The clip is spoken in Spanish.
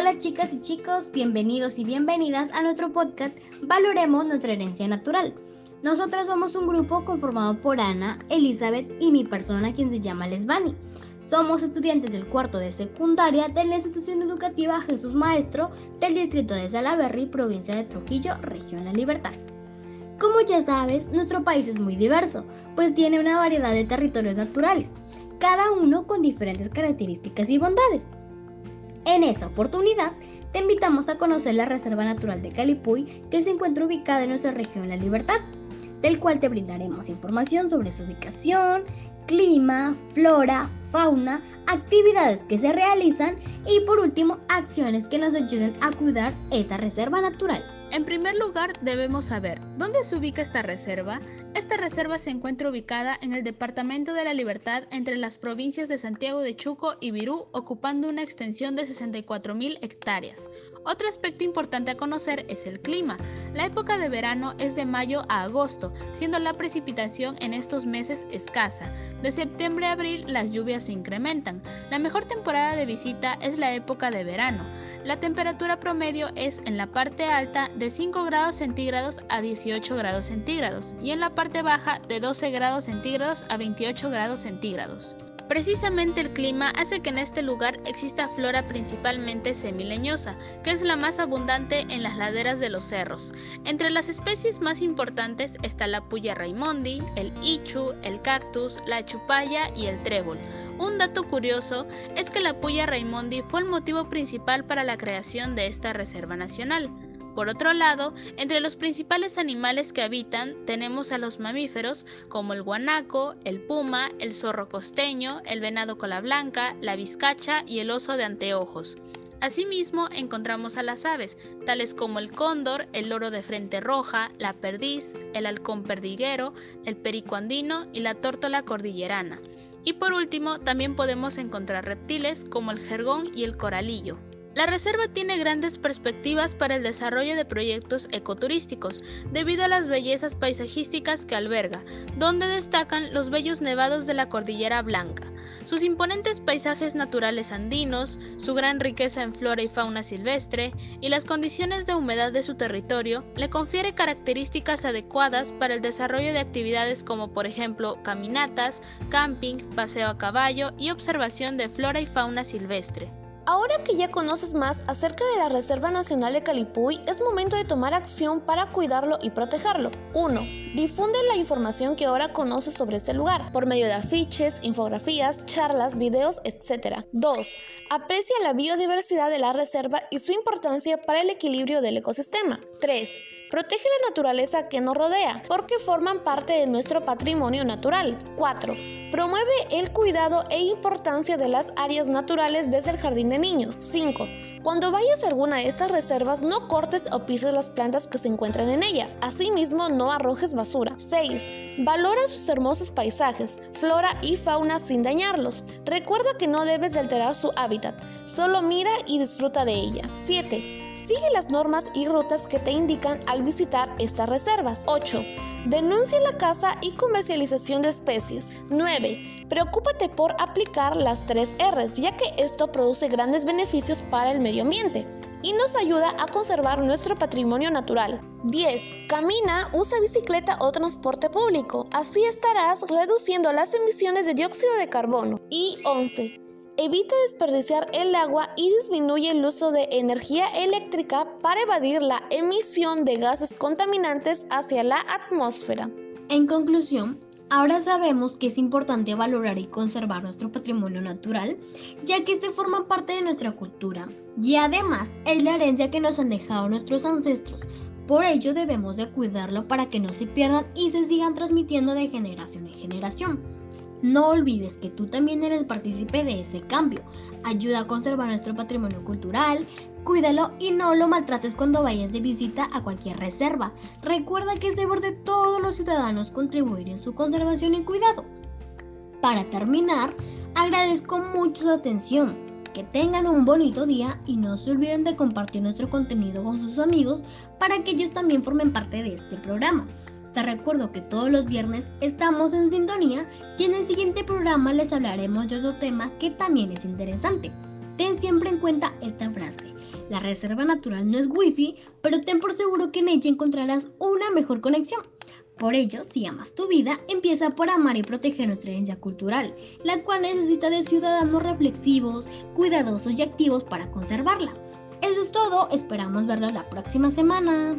Hola chicas y chicos, bienvenidos y bienvenidas a nuestro podcast Valoremos nuestra herencia natural. Nosotras somos un grupo conformado por Ana, Elizabeth y mi persona quien se llama Lesbani. Somos estudiantes del cuarto de secundaria de la institución educativa Jesús Maestro del distrito de Salaberry, provincia de Trujillo, región La Libertad. Como ya sabes, nuestro país es muy diverso, pues tiene una variedad de territorios naturales, cada uno con diferentes características y bondades. En esta oportunidad, te invitamos a conocer la Reserva Natural de Calipuy, que se encuentra ubicada en nuestra región La Libertad, del cual te brindaremos información sobre su ubicación, clima, flora, fauna, actividades que se realizan y por último acciones que nos ayuden a cuidar esa reserva natural. En primer lugar, debemos saber dónde se ubica esta reserva. Esta reserva se encuentra ubicada en el Departamento de la Libertad entre las provincias de Santiago de Chuco y Virú, ocupando una extensión de 64.000 hectáreas. Otro aspecto importante a conocer es el clima. La época de verano es de mayo a agosto, siendo la precipitación en estos meses escasa. De septiembre a abril las lluvias se incrementan. La mejor temporada de visita es la época de verano. La temperatura promedio es en la parte alta de 5 grados centígrados a 18 grados centígrados y en la parte baja de 12 grados centígrados a 28 grados centígrados. Precisamente el clima hace que en este lugar exista flora principalmente semileñosa, que es la más abundante en las laderas de los cerros. Entre las especies más importantes está la puya raimondi, el ichu, el cactus, la chupaya y el trébol. Un dato curioso es que la puya raimondi fue el motivo principal para la creación de esta reserva nacional. Por otro lado, entre los principales animales que habitan tenemos a los mamíferos como el guanaco, el puma, el zorro costeño, el venado cola blanca, la vizcacha y el oso de anteojos. Asimismo, encontramos a las aves, tales como el cóndor, el loro de frente roja, la perdiz, el halcón perdiguero, el perico andino y la tórtola cordillerana. Y por último, también podemos encontrar reptiles como el jergón y el coralillo. La reserva tiene grandes perspectivas para el desarrollo de proyectos ecoturísticos, debido a las bellezas paisajísticas que alberga, donde destacan los bellos nevados de la Cordillera Blanca, sus imponentes paisajes naturales andinos, su gran riqueza en flora y fauna silvestre y las condiciones de humedad de su territorio le confiere características adecuadas para el desarrollo de actividades como por ejemplo caminatas, camping, paseo a caballo y observación de flora y fauna silvestre. Ahora que ya conoces más acerca de la Reserva Nacional de Calipuy, es momento de tomar acción para cuidarlo y protegerlo. 1. Difunde la información que ahora conoces sobre este lugar, por medio de afiches, infografías, charlas, videos, etc. 2. Aprecia la biodiversidad de la reserva y su importancia para el equilibrio del ecosistema. 3. Protege la naturaleza que nos rodea, porque forman parte de nuestro patrimonio natural. 4. Promueve el cuidado e importancia de las áreas naturales desde el jardín de niños. 5. Cuando vayas a alguna de estas reservas, no cortes o pises las plantas que se encuentran en ella. Asimismo, no arrojes basura. 6. Valora sus hermosos paisajes, flora y fauna sin dañarlos. Recuerda que no debes de alterar su hábitat, solo mira y disfruta de ella. 7. Sigue las normas y rutas que te indican al visitar estas reservas. 8. Denuncia la caza y comercialización de especies. 9. Preocúpate por aplicar las 3 Rs, ya que esto produce grandes beneficios para el medio ambiente y nos ayuda a conservar nuestro patrimonio natural. 10. Camina, usa bicicleta o transporte público. Así estarás reduciendo las emisiones de dióxido de carbono. Y 11 evita desperdiciar el agua y disminuye el uso de energía eléctrica para evadir la emisión de gases contaminantes hacia la atmósfera. En conclusión, ahora sabemos que es importante valorar y conservar nuestro patrimonio natural, ya que este forma parte de nuestra cultura y además es la herencia que nos han dejado nuestros ancestros. Por ello debemos de cuidarlo para que no se pierdan y se sigan transmitiendo de generación en generación. No olvides que tú también eres partícipe de ese cambio. Ayuda a conservar nuestro patrimonio cultural, cuídalo y no lo maltrates cuando vayas de visita a cualquier reserva. Recuerda que es deber de todos los ciudadanos contribuir en su conservación y cuidado. Para terminar, agradezco mucho su atención. Que tengan un bonito día y no se olviden de compartir nuestro contenido con sus amigos para que ellos también formen parte de este programa. Te recuerdo que todos los viernes estamos en sintonía y en el siguiente programa les hablaremos de otro tema que también es interesante. ten siempre en cuenta esta frase. La reserva natural no es wifi, pero ten por seguro que en ella encontrarás una mejor conexión. Por ello, si amas tu vida, empieza por amar y proteger nuestra herencia cultural, la cual necesita de ciudadanos reflexivos, cuidadosos y activos para conservarla. Eso es todo, esperamos verlo la próxima semana.